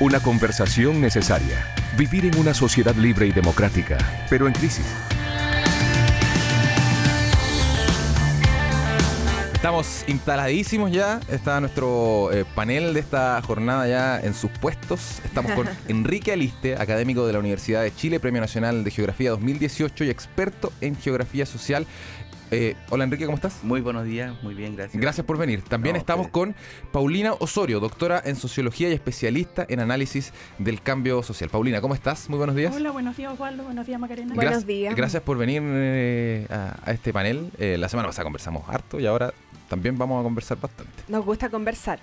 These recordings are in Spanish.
Una conversación necesaria. Vivir en una sociedad libre y democrática, pero en crisis. Estamos instaladísimos ya. Está nuestro eh, panel de esta jornada ya en sus puestos. Estamos con Enrique Aliste, académico de la Universidad de Chile, Premio Nacional de Geografía 2018 y experto en geografía social. Eh, hola Enrique, ¿cómo estás? Muy buenos días, muy bien, gracias. Gracias por venir. También No, estamos con Paulina Osorio, doctora en sociología y especialista en análisis del cambio social. Paulina, ¿cómo estás? Muy buenos días. Hola, buenos días Osvaldo, buenos días Macarena. Gracias- Buenos días. Gracias por venir eh, a, a este panel. Eh, la semana pasada conversamos harto y ahora también vamos a conversar bastante. Nos gusta conversar.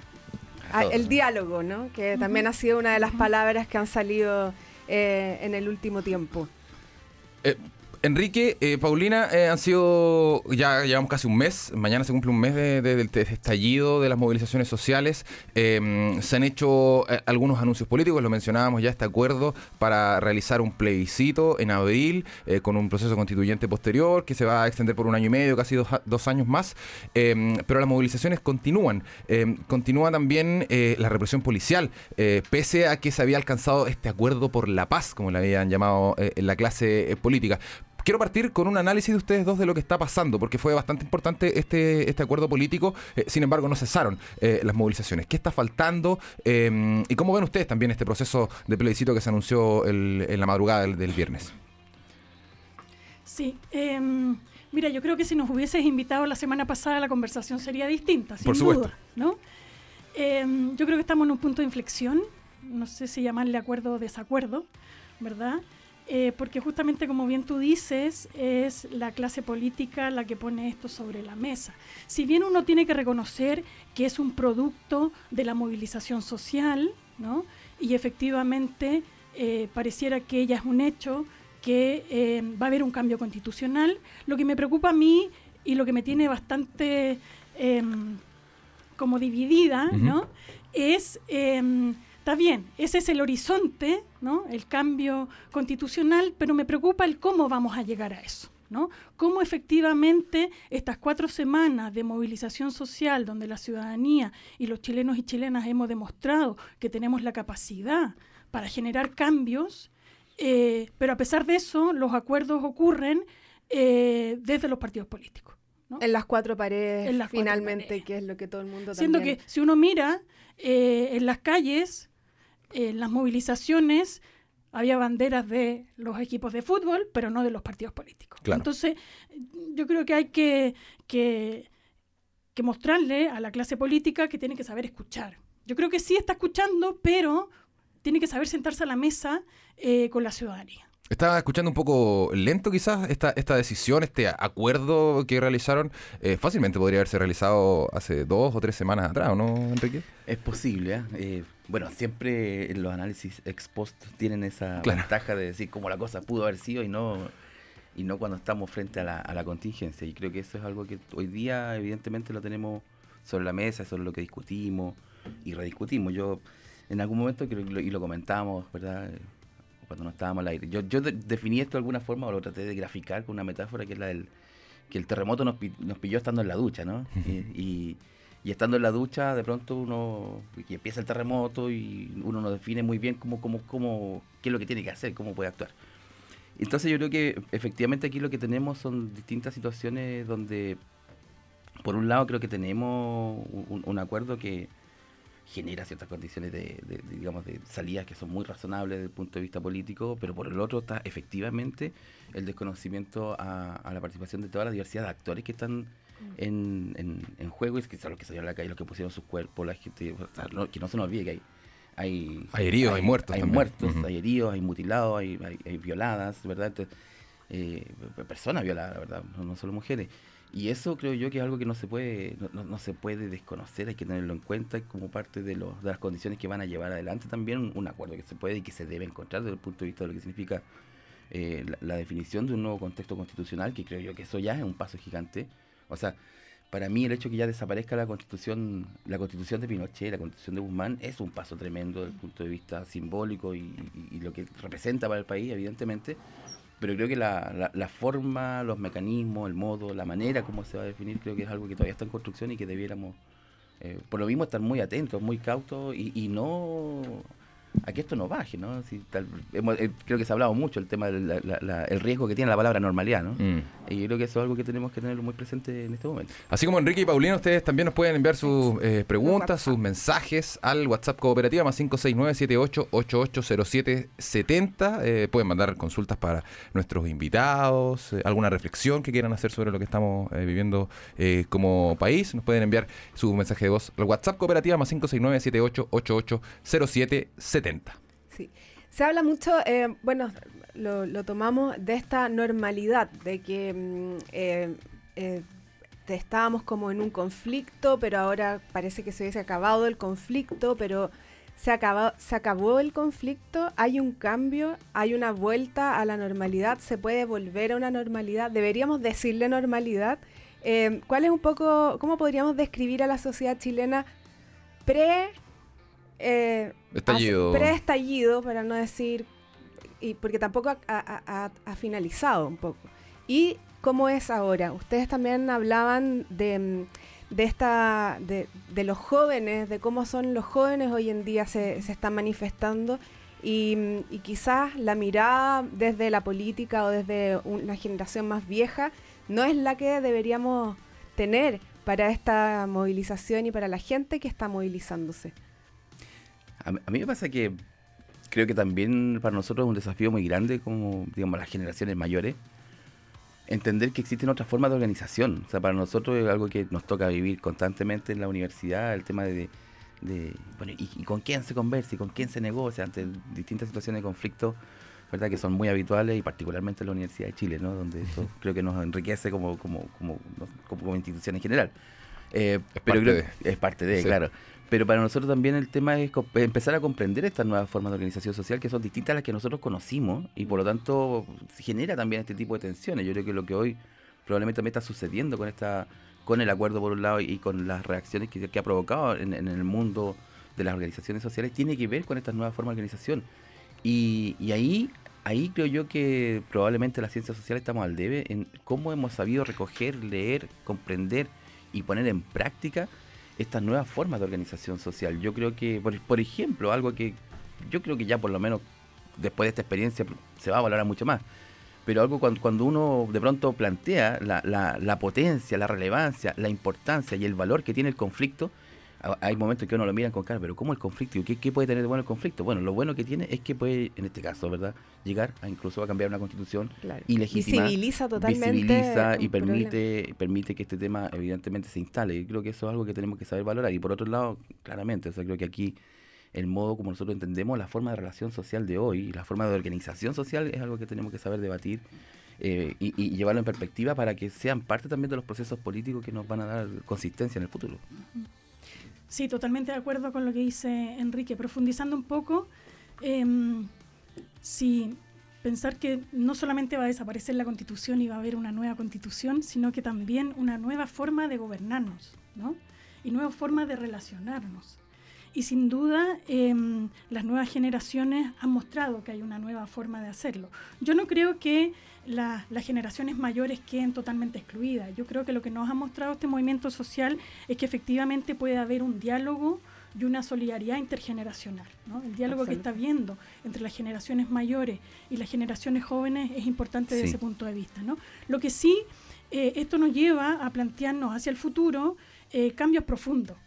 Ah, el diálogo, ¿no? Que también ha sido una de las palabras que han salido eh, en el último tiempo. Eh, Enrique, eh, Paulina, eh, han sido, ya llevamos casi un mes, mañana se cumple un mes de- de- del de- estallido de las movilizaciones sociales. Eh, se han hecho eh, algunos anuncios políticos, lo mencionábamos ya, este acuerdo para realizar un plebiscito en abril eh, con un proceso constituyente posterior que se va a extender por un año y medio, casi dos, dos años más. Eh, pero las movilizaciones continúan. Eh, continúa también la represión policial, pese a que se había alcanzado este acuerdo por la paz, como le habían llamado la clase política. Quiero partir con un análisis de ustedes dos de lo que está pasando, porque fue bastante importante este, este acuerdo político. eh, sin embargo, no cesaron eh, las movilizaciones. ¿Qué está faltando? Eh, ¿Y cómo ven ustedes también este proceso de plebiscito que se anunció el- en la madrugada del, del viernes? Sí, em, mira, yo creo que si nos hubieses invitado la semana pasada la conversación sería distinta, sin Por supuesto. duda, ¿no? Em, yo creo que estamos en un punto de inflexión, no sé si llamarle acuerdo o desacuerdo, ¿verdad? Eh, porque justamente como bien tú dices, es la clase política la que pone esto sobre la mesa. Si bien uno tiene que reconocer que es un producto de la movilización social, ¿no? Y efectivamente eh, pareciera que ella es un hecho, que eh, va a haber un cambio constitucional. Lo que me preocupa a mí y lo que me tiene bastante em, como dividida. ¿no? Es, em, está bien, ese es el horizonte, ¿no? El cambio constitucional, pero me preocupa el cómo vamos a llegar a eso. ¿no? Cómo efectivamente estas cuatro semanas de movilización social, donde la ciudadanía y los chilenos y chilenas hemos demostrado que tenemos la capacidad para generar cambios, eh, pero a pesar de eso, los acuerdos ocurren eh, desde los partidos políticos. ¿no? En las cuatro paredes, cuatro finalmente, paredes. que es lo que todo el mundo Siendo también... que si uno mira eh, en las calles, en las movilizaciones, había banderas de los equipos de fútbol, pero no de los partidos políticos. Claro. Entonces, yo creo que hay que, que, que mostrarle a la clase política que tiene que saber escuchar. Yo creo que sí está escuchando, pero tiene que saber sentarse a la mesa eh, con la ciudadanía. Estaba escuchando un poco lento quizás esta, esta decisión, este acuerdo que realizaron. eh, fácilmente podría haberse realizado hace dos o tres semanas atrás, ¿o no, Enrique? Es posible, ¿eh? Eh, bueno, siempre los análisis ex post tienen esa Claro. ventaja de decir cómo la cosa pudo haber sido y no y no cuando estamos frente a la, a la contingencia. Y creo que eso es algo que hoy día evidentemente lo tenemos sobre la mesa, es lo que discutimos y rediscutimos. Yo en algún momento, creo y lo comentamos, ¿verdad? Cuando no estábamos al aire. Yo, yo de- definí esto de alguna forma o lo traté de graficar con una metáfora que es la del que el terremoto nos, pi- nos pilló estando en la ducha, ¿no? y, y- y estando en la ducha, de pronto uno, y empieza el terremoto y uno no define muy bien cómo, cómo, cómo, qué es lo que tiene que hacer, cómo puede actuar. Entonces yo creo que efectivamente aquí lo que tenemos son distintas situaciones donde, por un lado, creo que tenemos un, un acuerdo que genera ciertas condiciones de, de- de, digamos, de salidas que son muy razonables desde el punto de vista político, pero por el otro está efectivamente el desconocimiento a, a la participación de toda la diversidad de actores que están en, en, en juego y que son los que salieron a la calle, los que pusieron sus cuerpos, la gente, o sea, no- que no se nos olvide que hay hay, Hay heridos, hay muertos Hay también. muertos, hay heridos, hay mutilados, hay, hay, hay violadas, ¿verdad? Entonces, eh, pe- personas violadas, ¿verdad? No solo mujeres. Y eso creo yo que es algo que no se puede no, no- se puede desconocer, hay que tenerlo en cuenta como parte de, los, de las condiciones que van a llevar adelante también un, acuerdo que se puede y que se debe encontrar desde el punto de vista de lo que significa eh, la, definición de un nuevo contexto constitucional, que creo yo que eso ya es un paso gigante. O sea, para mí el hecho que ya desaparezca la constitución, la constitución de Pinochet, la constitución de Guzmán, es un paso tremendo desde el punto de vista simbólico y lo que representa para el país, evidentemente. Pero creo que la, la- la forma, los mecanismos, el modo, la manera como se va a definir, creo que es algo que todavía está en construcción y que debiéramos, eh, por lo mismo, estar muy atentos, muy cautos y, y no a que esto no baje, ¿no? Si tal- hemos- eh, creo que se ha hablado mucho el tema del la- la- el riesgo que tiene la palabra normalidad, ¿no? Mm. Y yo creo que eso es algo que tenemos que tenerlo muy presente en este momento. Así como Enrique y Paulina, ustedes también nos pueden enviar sus eh, preguntas, sus mensajes al WhatsApp Cooperativa más 569-78880770. Eh, pueden mandar consultas para nuestros invitados, eh, alguna reflexión que quieran hacer sobre lo que estamos viviendo como país. Nos pueden enviar su mensaje de voz al WhatsApp Cooperativa más 569-78880770. Sí. Se habla mucho, eh, bueno, lo, tomamos de esta normalidad, de que mm, eh, eh, estábamos como en un conflicto, pero ahora parece que se hubiese acabado el conflicto, pero se acabó, el conflicto, hay un cambio, hay una vuelta a la normalidad, se puede volver a una normalidad, deberíamos decirle normalidad. ¿Cuál es un poco, cómo podríamos describir a la sociedad chilena pre... eh, Estallido. Pre-estallido, para no decir, y porque tampoco ha, ha- ha- ha finalizado un poco. ¿Y cómo es ahora? Ustedes también hablaban de, mm, de esta de, de los jóvenes, de cómo son los jóvenes hoy en día se, se están manifestando y, mm, y quizás la mirada desde la política o desde una generación más vieja no es la que deberíamos tener para esta movilización y para la gente que está movilizándose. A, mí- a mí me pasa que creo que también para nosotros es un desafío muy grande, como digamos las generaciones mayores, entender que existen otras formas de organización. O sea, para nosotros es algo que nos toca vivir constantemente en la universidad, el tema de, de bueno, y, y con quién se conversa y con quién se negocia ante distintas situaciones de conflicto, ¿verdad? Que son muy habituales y particularmente en la Universidad de Chile, ¿no? Donde eso creo que nos enriquece como, como, como, como, como institución en general. Eh, Es pero parte creo que es parte de, Sí. claro. Pero para nosotros también el tema es empezar a comprender estas nuevas formas de organización social que son distintas a las que nosotros conocimos y por lo tanto genera también este tipo de tensiones. Yo creo que lo que hoy probablemente también está sucediendo con esta con el acuerdo por un lado y con las reacciones que, que ha provocado en, en el mundo de las organizaciones sociales tiene que ver con estas nuevas formas de organización. Y, y ahí, ahí creo yo que probablemente las ciencias sociales estamos al debe en cómo hemos sabido recoger, leer, comprender y poner en práctica estas nuevas formas de organización social. Yo creo que, por, por ejemplo, algo que yo creo que ya por lo menos después de esta experiencia se va a valorar mucho más. Pero algo cuando, cuando uno de pronto plantea la, la, la potencia, la relevancia, la importancia y el valor que tiene el conflicto, hay momentos que uno lo miran con cara, pero ¿cómo el conflicto? ¿Qué, ¿Qué puede tener de bueno el conflicto? Bueno, lo bueno que tiene es que puede, en este caso, ¿verdad?, llegar a incluso a cambiar una constitución Claro. y legitima, Visibiliza totalmente. visibiliza y problema. permite, permite que este tema evidentemente se instale. Y creo que eso es algo que tenemos que saber valorar. Y por otro lado, claramente, o sea, creo que aquí el modo como nosotros entendemos la forma de relación social de hoy, y la forma de organización social es algo que tenemos que saber debatir eh, y, y llevarlo en perspectiva para que sean parte también de los procesos políticos que nos van a dar consistencia en el futuro. Sí, totalmente de acuerdo con lo que dice Enrique. Profundizando un poco, em, si pensar que no solamente va a desaparecer la constitución y va a haber una nueva constitución, sino que también una nueva forma de gobernarnos, ¿no? Y nueva forma de relacionarnos. Y sin duda, em, las nuevas generaciones han mostrado que hay una nueva forma de hacerlo. Yo no creo que la- las generaciones mayores queden totalmente excluidas. Yo creo que lo que nos ha mostrado este movimiento social es que efectivamente puede haber un diálogo y una solidaridad intergeneracional. ¿no? El diálogo que está viendo entre las generaciones mayores y las generaciones jóvenes es importante desde Sí. ese punto de vista. ¿no? Lo que sí, eh, esto nos lleva a plantearnos hacia el futuro eh, cambios profundos.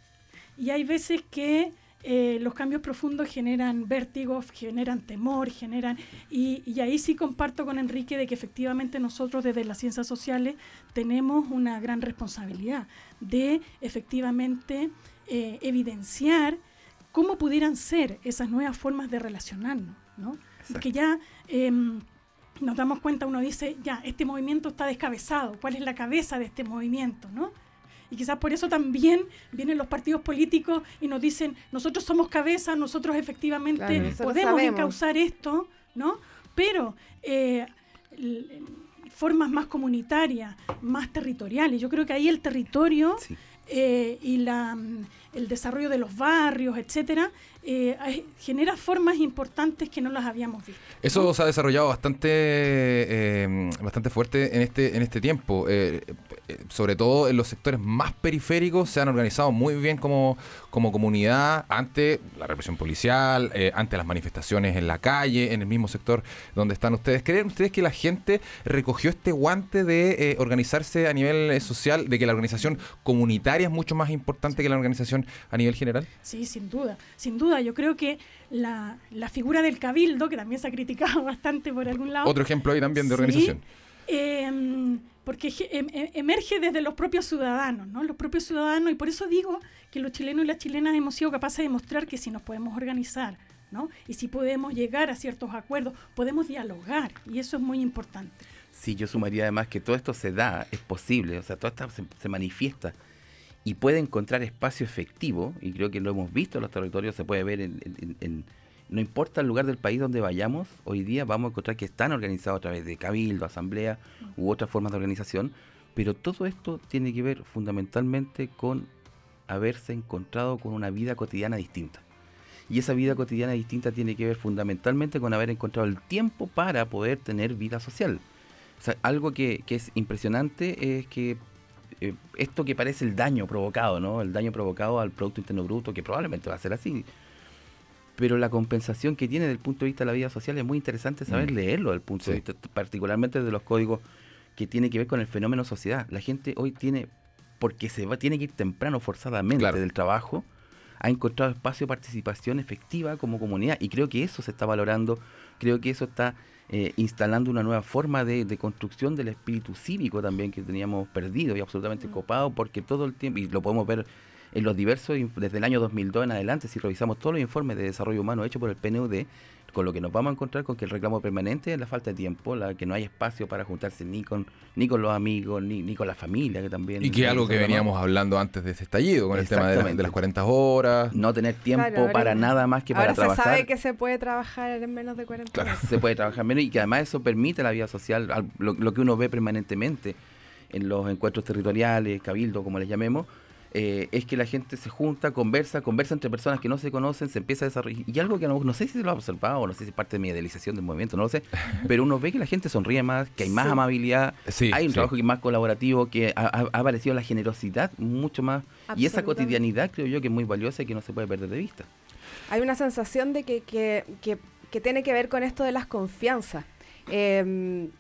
Y hay veces que eh, los cambios profundos generan vértigos, generan temor, generan... Y, y ahí sí comparto con Enrique de que efectivamente nosotros desde las ciencias sociales tenemos una gran responsabilidad de efectivamente eh, evidenciar cómo pudieran ser esas nuevas formas de relacionarnos, ¿no? Porque ya em, nos damos cuenta, uno dice, ya, este movimiento está descabezado, ¿cuál es la cabeza de este movimiento, no? Y quizás por eso también vienen los partidos políticos y nos dicen, nosotros somos cabeza, nosotros efectivamente Claro, nosotros podemos sabemos. encauzar esto, ¿no? Pero eh, formas más comunitarias, más territoriales. Yo creo que ahí el territorio Sí. eh, y, la, mm, el desarrollo de los barrios, etcétera, eh, genera formas importantes que no las habíamos visto. Eso se ha desarrollado bastante, eh, bastante fuerte en este, en este tiempo. Eh, sobre todo en los sectores más periféricos se han organizado muy bien como, como comunidad ante la represión policial, ante las manifestaciones en la calle, en el mismo sector donde están ustedes. ¿Creen ustedes que la gente recogió este guante de organizarse a nivel social, de que la organización comunitaria es mucho más importante que la organización a nivel general? Sí, sin duda, sin duda yo creo que la, figura del cabildo, que también se ha criticado bastante por algún lado. Otro ejemplo ahí también de organización. Em, porque em, em, emerge desde los propios ciudadanos, ¿no? Los propios ciudadanos, y por eso digo que los chilenos y las chilenas hemos sido capaces de demostrar que si nos podemos organizar, ¿no? Y si podemos llegar a ciertos acuerdos, podemos dialogar, y eso es muy importante. Sí, yo sumaría además que todo esto se da, es posible, o sea, todo esto se manifiesta y puede encontrar espacio efectivo, y creo que lo hemos visto en los territorios, se puede ver en, no importa el lugar del país donde vayamos, hoy día vamos a encontrar que están organizados a través de cabildo, asamblea u otras formas de organización, pero todo esto tiene que ver fundamentalmente con haberse encontrado con una vida cotidiana distinta. Y esa vida cotidiana distinta tiene que ver fundamentalmente con haber encontrado el tiempo para poder tener vida social. O sea, algo que, que es impresionante es que eh, esto que parece el daño provocado, ¿no? El daño provocado al Producto Interno Bruto, que probablemente va a ser así. Pero la compensación que tiene desde el punto de vista de la vida social es muy interesante saber mm. leerlo, desde el punto de vista, particularmente de los códigos que tiene que ver con el fenómeno sociedad. La gente hoy tiene, porque se va, tiene que ir temprano forzadamente del trabajo, ha encontrado espacio de participación efectiva como comunidad. Y creo que eso se está valorando, creo que eso está eh, instalando una nueva forma de, construcción del espíritu cívico también que teníamos perdido y absolutamente mm. copado, porque todo el tiempo, y lo podemos ver en los diversos, desde el año 2002 en adelante, si revisamos todos los informes de desarrollo humano hechos por el PNUD, con lo que nos vamos a encontrar con que el reclamo permanente es la falta de tiempo, la que no hay espacio para juntarse ni con ni con los amigos, ni, ni con la familia, que también... Y que es algo que veníamos hablando antes de este estallido, con el tema de, las 40 horas. No tener tiempo para nada más que para trabajar. se sabe que se puede trabajar en menos de 40 horas. Se puede trabajar menos y que además eso permite la vida social, lo que uno ve permanentemente en los encuentros territoriales, cabildo, como les llamemos, eh, es que la gente se junta, conversa, conversa entre personas que no se conocen, se empieza a desarrollar. Y algo que no, sé si lo ha observado, o no sé si es parte de mi idealización del movimiento, no lo sé, pero uno ve que la gente sonríe más, que hay más amabilidad, hay un trabajo que más colaborativo, que ha, aparecido la generosidad mucho más. Y esa cotidianidad creo yo que es muy valiosa y que no se puede perder de vista. Hay una sensación de que, que, que, que tiene que ver con esto de las confianzas. Eh,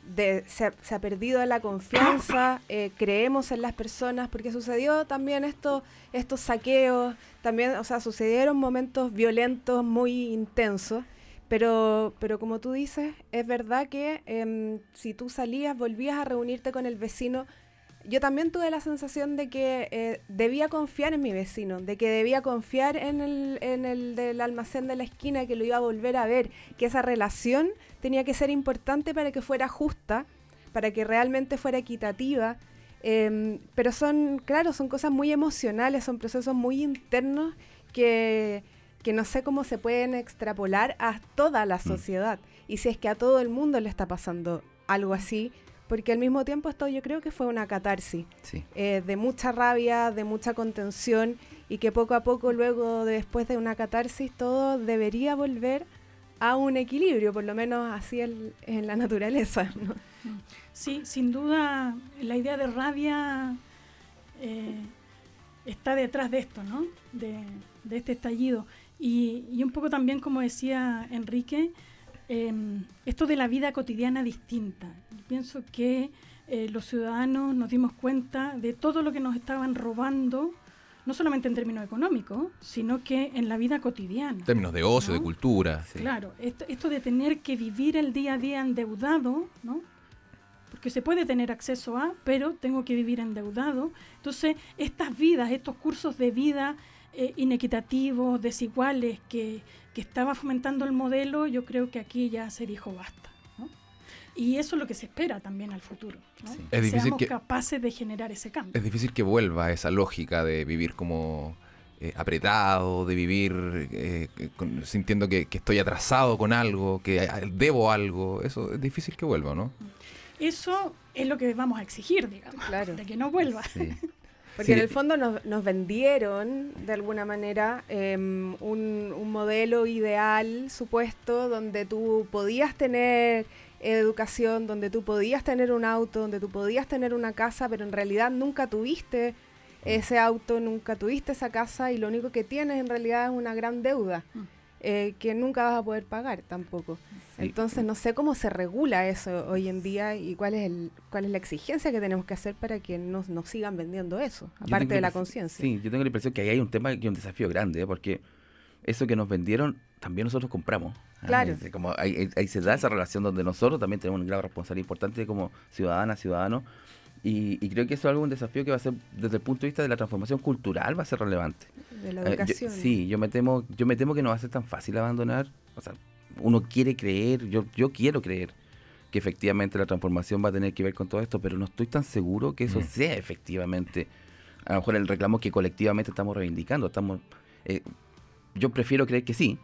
se, ha perdido la confianza, eh, creemos en las personas, porque sucedió también esto, estos saqueos, también, o sea, sucedieron momentos violentos muy intensos, pero, pero como tú dices, es verdad que em, si tú salías, volvías a reunirte con el vecino, yo también tuve la sensación de que eh, debía confiar en mi vecino, de que debía confiar en el, en el del almacén de la esquina, que lo iba a volver a ver, que esa relación tenía que ser importante para que fuera justa, para que realmente fuera equitativa. Em, pero son, claro, son cosas muy emocionales, son procesos muy internos que, que no sé cómo se pueden extrapolar a toda la mm. sociedad. Y si es que a todo el mundo le está pasando algo así, porque al mismo tiempo esto yo creo que fue una catarsis eh, de mucha rabia, de mucha contención y que poco a poco luego después de una catarsis todo debería volver a un equilibrio, por lo menos así en la naturaleza. Sí, sin duda la idea de rabia eh, está detrás de esto, ¿no? De, este estallido. Y, y, un poco también, como decía Enrique, Em, esto de la vida cotidiana distinta. Pienso que eh, los ciudadanos nos dimos cuenta de todo lo que nos estaban robando, no solamente en términos económicos, sino que en la vida cotidiana. En términos de ocio, de cultura. Claro, esto, esto, de tener que vivir el día a día endeudado, ¿no? Porque se puede tener acceso a, pero tengo que vivir endeudado. Entonces, estas vidas, estos cursos de vida eh, inequitativos, desiguales, que, que estaba fomentando el modelo, yo creo que aquí ya se dijo basta. Y eso es lo que se espera también al futuro. Es difícil Seamos capaces de generar ese cambio. Es difícil que vuelva esa lógica de vivir como eh, apretado, de vivir eh, sintiendo que, estoy atrasado con algo, que debo algo. Eso es difícil que vuelva, ¿no? Eso es lo que vamos a exigir, digamos, de que no vuelva. Porque Sí. en el fondo nos, nos vendieron, de alguna manera, em, un, un modelo ideal, supuesto, donde tú podías tener educación, donde tú podías tener un auto, donde tú podías tener una casa, pero en realidad nunca tuviste ese auto, nunca tuviste esa casa y lo único que tienes en realidad es una gran deuda Mm. Eh, que nunca vas a poder pagar tampoco. Sí. Entonces no sé cómo se regula eso hoy en día y cuál es el, cuál es la exigencia que tenemos que hacer para que nos, nos sigan vendiendo eso, aparte de la conciencia. Sí, yo tengo la impresión que ahí hay un tema y un desafío grande, ¿eh? porque eso que nos vendieron, también nosotros compramos. ¿ah? Claro. Es Como ahí, ahí- se da esa relación donde nosotros también tenemos una gran responsabilidad importante como ciudadanas, ciudadanos. Y, y creo que eso es algo un desafío que va a ser, desde el punto de vista de la transformación cultural, va a ser relevante. De la Eh, yo- educación. sí, yo me temo, yo me temo que no va a ser tan fácil abandonar. O sea, uno quiere creer, yo, yo quiero creer que efectivamente la transformación va a tener que ver con todo esto, pero no estoy tan seguro que eso Mm. sea efectivamente a lo mejor el reclamo que colectivamente estamos reivindicando. Estamos, eh, yo prefiero creer que sí,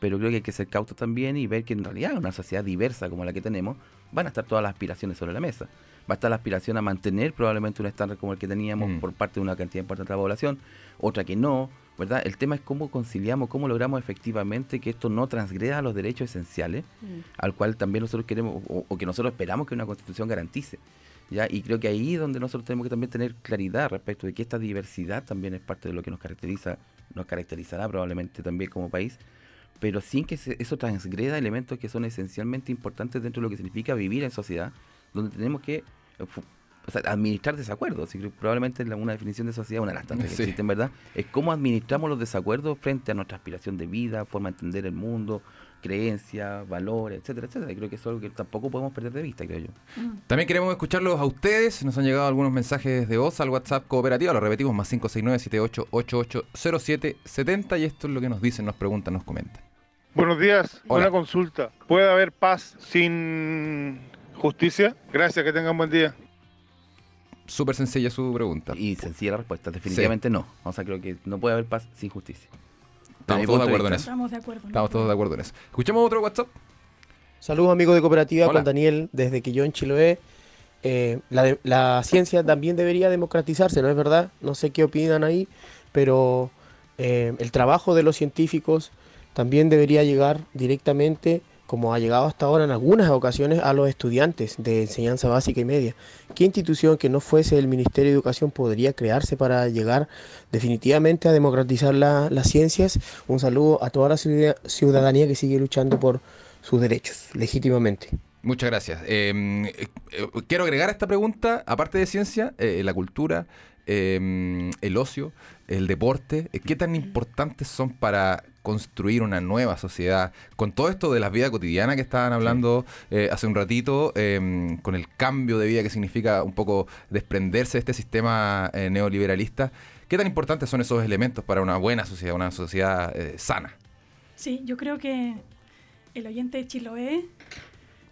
pero creo que hay que ser cautos también y ver que en realidad en una sociedad diversa como la que tenemos, van a estar todas las aspiraciones sobre la mesa. Va a estar la aspiración a mantener probablemente un estándar como el que teníamos Mm. por parte de una cantidad importante de la población, otra que no, ¿verdad? El tema es cómo conciliamos, cómo logramos efectivamente que esto no transgreda los derechos esenciales Mm. al cual también nosotros queremos o, o que nosotros esperamos que una constitución garantice. ¿ya? Y creo que ahí es donde nosotros tenemos que también tener claridad respecto de que esta diversidad también es parte de lo que nos caracteriza, nos caracterizará probablemente también como país, pero sin que eso transgreda elementos que son esencialmente importantes dentro de lo que significa vivir en sociedad, donde tenemos que eh, o sea, administrar desacuerdos. Probablemente una definición de sociedad, una de las tantas que Sí. existen, ¿verdad? Es cómo administramos los desacuerdos frente a nuestra aspiración de vida, forma de entender el mundo, creencias, valores, etcétera, etcétera. Y creo que eso es algo que tampoco podemos perder de vista, creo yo. Mm. También queremos escucharlos a ustedes. Nos han llegado algunos mensajes de voz al WhatsApp cooperativa. Lo repetimos, más 569-7888-0770. Y esto es lo que nos dicen, nos preguntan, nos comentan. Buenos días, Hola. una consulta. ¿Puede haber paz sin justicia? Gracias, que tengan buen día. Súper sencilla su pregunta. Y sencilla la respuesta, definitivamente no. O sea, creo que no puede haber paz sin justicia. Estamos todos de acuerdo en eso. Estamos de acuerdo. ¿no? Estamos todos de acuerdo en eso. Escuchamos otro WhatsApp. Saludos amigos de Cooperativa Hola. con Daniel desde Quillón, Chiloé. Eh, la, de- la ciencia también debería democratizarse, ¿no es verdad? No sé qué opinan ahí, pero eh, el trabajo de los científicos también debería llegar directamente, como ha llegado hasta ahora en algunas ocasiones, a los estudiantes de enseñanza básica y media. ¿Qué institución que no fuese el Ministerio de Educación podría crearse para llegar definitivamente a democratizar la- las ciencias? Un saludo a toda la ciudadanía- que sigue luchando por sus derechos legítimamente. Muchas gracias. Eh, eh, quiero agregar a esta pregunta, aparte de ciencia, eh, la cultura, eh, el ocio, el deporte, ¿qué tan importantes son para construir una nueva sociedad? Con todo esto de la vida cotidiana que estaban hablando eh, hace un ratito, eh, con el cambio de vida que significa un poco desprenderse de este sistema eh, neoliberalista, ¿qué tan importantes son esos elementos para una buena sociedad, una sociedad eh, sana? Sí, yo creo que el oyente de Chiloé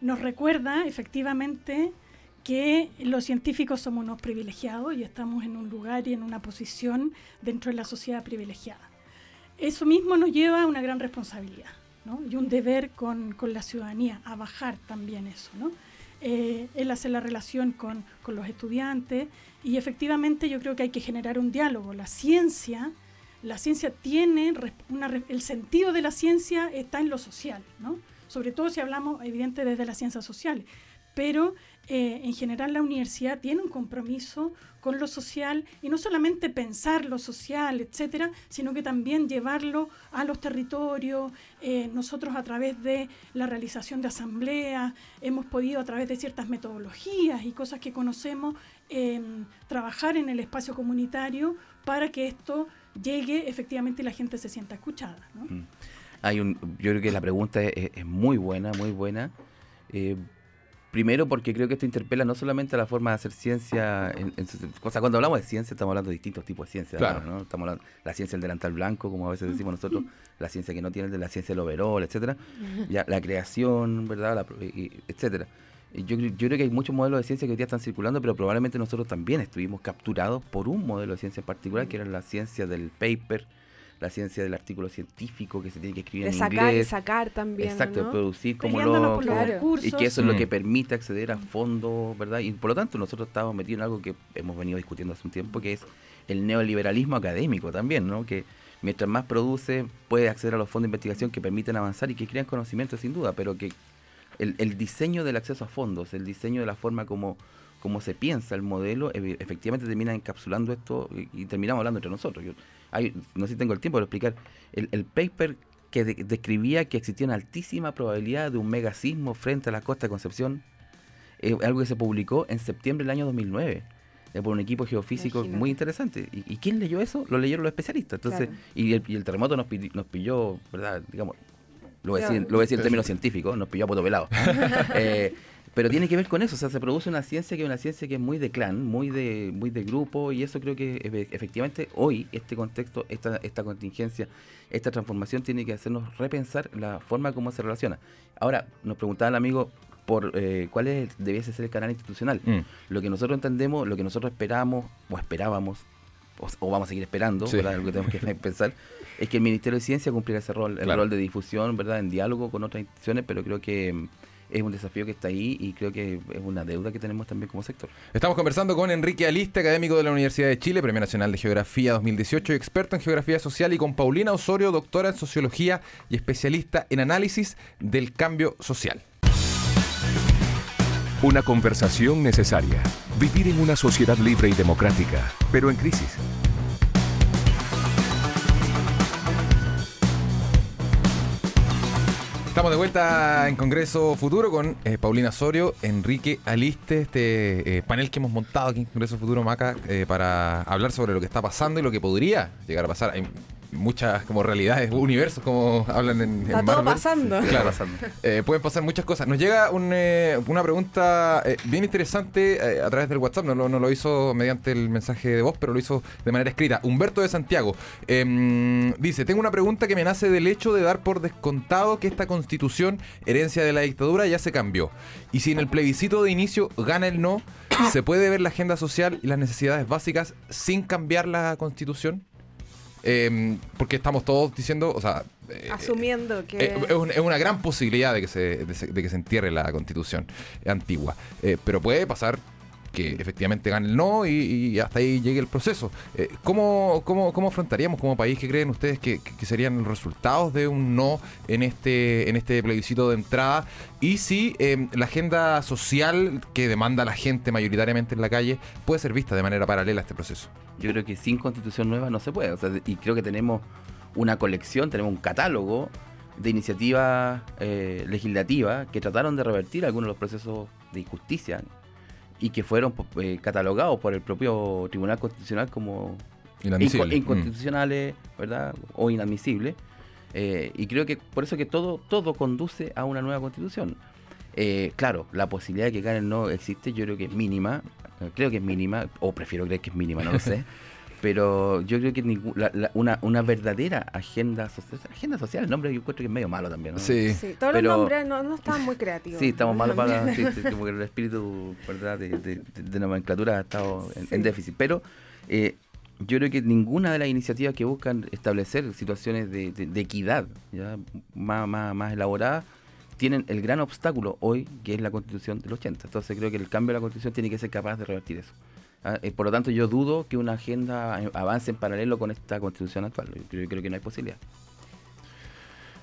nos recuerda efectivamente que los científicos somos unos privilegiados y estamos en un lugar y en una posición dentro de la sociedad privilegiada. Eso mismo nos lleva a una gran responsabilidad ¿no? y un deber con, con la ciudadanía, a bajar también eso. ¿no? Eh, la relación con, con los estudiantes y efectivamente yo creo que hay que generar un diálogo. La ciencia, la ciencia tiene el sentido de la ciencia está en lo social, ¿no? Sobre todo si hablamos, evidente, desde las ciencias sociales. Pero eh, en general la universidad tiene un compromiso con lo social y no solamente pensar lo social, etcétera, sino que también llevarlo a los territorios. Eh, nosotros a través de la realización de asambleas hemos podido a través de ciertas metodologías y cosas que conocemos eh, trabajar en el espacio comunitario para que esto llegue efectivamente y la gente se sienta escuchada. Mm. Hay yo creo que la pregunta es muy buena, muy buena. Eh, primero porque creo que esto interpela no solamente a la forma de hacer ciencia, en, o sea, cuando hablamos de ciencia estamos hablando de distintos tipos de ciencia, Claro. ¿no? Estamos hablando la ciencia del delantal blanco, como a veces decimos nosotros, la ciencia que no tiene, de la ciencia del overall, etcétera, ya, la creación, ¿verdad? La y- etcétera. Yo, creo- yo creo que hay muchos modelos de ciencia que hoy día están circulando, pero probablemente nosotros también estuvimos capturados por un modelo de ciencia en particular, que era la ciencia del paper, la ciencia del artículo científico que se tiene que escribir De en sacar inglés. sacar también. Exacto, ¿no? de producir como lo, y que eso es lo Mm. que permite acceder a fondos, ¿verdad? Y por lo tanto nosotros estamos metidos en algo que hemos venido discutiendo hace un tiempo, que es el neoliberalismo académico también, ¿no? Que mientras más produce, puede acceder a los fondos de investigación que permiten avanzar y que crean conocimiento sin duda, pero que el, el diseño del acceso a fondos, el diseño de la forma como, como se piensa el modelo, efectivamente termina encapsulando esto y, y terminamos hablando entre nosotros. Yo, hay- no sé si tengo el tiempo de explicar. El, el paper que de- describía que existía una altísima probabilidad de un megasismo frente a la costa de Concepción, es algo que se publicó en septiembre del año 2009 eh, por un equipo geofísico Imagínate. muy interesante. ¿Y, y quién leyó eso? Lo leyeron los especialistas. Entonces, Claro. y, el, y el terremoto nos, pidi- nos pilló, ¿verdad? Digamos, lo voy a decir, lo voy a decir en términos científicos, nos pilló a poto pelado. Eh, pero tiene que ver con eso, o sea, se produce una ciencia que es una ciencia que es muy de clan, muy de, muy de grupo, y eso creo que efe- efectivamente hoy, este contexto, esta, esta contingencia, esta transformación tiene que hacernos repensar la forma como se relaciona. Ahora, nos preguntaba el amigo por eh, cuál es, debiese ser el canal institucional. Mm. Lo que nosotros entendemos, lo que nosotros esperamos o esperábamos, o, o vamos a seguir esperando, Sí. ¿verdad? Lo que tenemos que pensar, es que el Ministerio de Ciencia cumpliera ese rol, el Claro. rol de difusión, ¿verdad? En diálogo con otras instituciones, pero creo que es un desafío que está ahí y creo que es una deuda que tenemos también como sector. Estamos conversando con Enrique Aliste, académico de la Universidad de Chile, Premio Nacional de Geografía 2018 y experto en geografía social, y con Paulina Osorio, doctora en sociología y especialista en análisis del cambio social. Una conversación necesaria. Vivir en una sociedad libre y democrática, pero en crisis. Estamos de vuelta en Congreso Futuro con eh, Paulina Osorio, Enrique Aliste, este eh, panel que hemos montado aquí en Congreso Futuro Maca eh, para hablar sobre lo que está pasando y lo que podría llegar a pasar. Muchas como realidades, universos como hablan en, Está en todo Marvel. pasando. Claro, pasando. Eh, pueden pasar muchas cosas. Nos llega un, eh, una pregunta eh, bien interesante eh, a través del WhatsApp. No, lo- no lo hizo mediante el mensaje de voz, pero lo hizo de manera escrita. Humberto de Santiago em, dice: Tengo una pregunta que me nace del hecho de dar por descontado que esta constitución, herencia de la dictadura, ya se cambió. Y si en el plebiscito de inicio gana el no, ¿se puede ver la agenda social y las necesidades básicas sin cambiar la constitución? Em, porque estamos todos diciendo, o sea, eh, Asumiendo que. eh, es, un- es una gran posibilidad de que se, de, que se entierre la constitución antigua. Eh, pero puede pasar que efectivamente gane el no y, y hasta ahí llegue el proceso. Eh, ¿cómo, cómo, cómo afrontaríamos como país? ¿Qué creen ustedes que, que- que serían los resultados de un no en este, en este plebiscito de entrada? Y si eh, la agenda social que demanda la gente mayoritariamente en la calle puede ser vista de manera paralela a este proceso. Yo creo que sin constitución nueva no se puede. o sea, y creo que tenemos una colección, tenemos un catálogo de iniciativas eh, legislativas que trataron de revertir algunos de los procesos de injusticia y que fueron eh, catalogados por el propio Tribunal Constitucional como Inadmisible. inco- inconstitucionales, ¿verdad? O inadmisibles. Eh, y creo que por eso que todo, todo conduce a una nueva constitución. Eh, claro, la posibilidad de que gane no existe, yo creo que es mínima, creo que es mínima, o prefiero creer que es mínima, no lo sé. Pero yo creo que ningú- la- la- una, una verdadera agenda social, agenda social, el nombre yo encuentro que es medio malo también. ¿no? Sí. Sí, todos Pero- los nombres no, no estaban muy creativos. Sí, estamos malos para. sí, sí, como que el espíritu ¿verdad? De, de- de- de nomenclatura ha estado en, déficit. Pero eh, yo creo que ninguna de las iniciativas que buscan establecer situaciones de, de- de equidad ¿ya? Más, más, más elaboradas tienen el gran obstáculo hoy, que es la constitución del 80. Entonces creo que el cambio de la constitución tiene que ser capaz de revertir eso. ¿ah? Eh, por lo tanto, yo dudo que una agenda eh, avance en paralelo con esta constitución actual. Yo creo, yo creo que no hay posibilidad.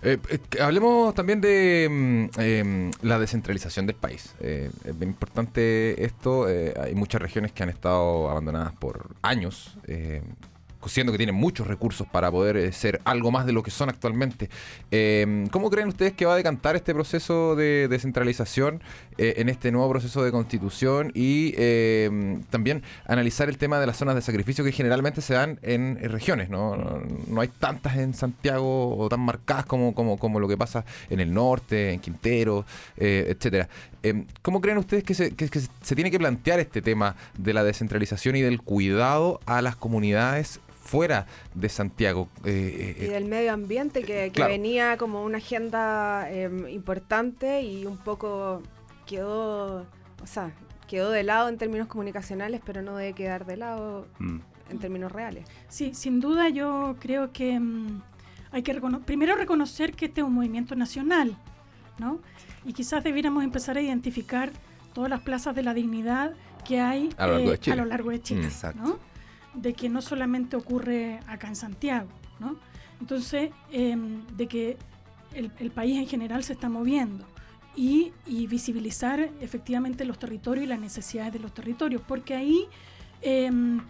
Eh, hablemos también de mm, em, la descentralización del país. Es bien importante esto. hay muchas regiones que han estado abandonadas por años, siendo que tienen muchos recursos para poder eh, ser algo más de lo que son actualmente. Eh, ¿Cómo creen ustedes que va a decantar este proceso de descentralización eh, en este nuevo proceso de constitución y eh, también analizar el tema de las zonas de sacrificio que generalmente se dan en, en regiones? ¿no? No, hay tantas en Santiago o tan marcadas como, como, como lo que pasa en el norte, en Quintero, eh, etcétera. Eh, ¿Cómo creen ustedes que se, que se tiene que plantear este tema de la descentralización y del cuidado a las comunidades fuera de Santiago? Eh, Y eh, del medio ambiente, que, que Claro. venía como una agenda em, importante y un poco quedó, o sea, quedó de lado en términos comunicacionales, pero no debe quedar de lado Mm. en términos reales. Sí, sin duda yo creo que mm, hay que primero reconocer que este es un movimiento nacional, ¿no? Y quizás debiéramos empezar a identificar todas las plazas de la dignidad que hay a lo largo de eh, Chile. a lo largo de Chile, Exacto. ¿no? De que no solamente ocurre acá en Santiago, ¿no? Entonces, em, de que el, el país en general se está moviendo y, y visibilizar efectivamente los territorios y las necesidades de los territorios, porque ahí, em,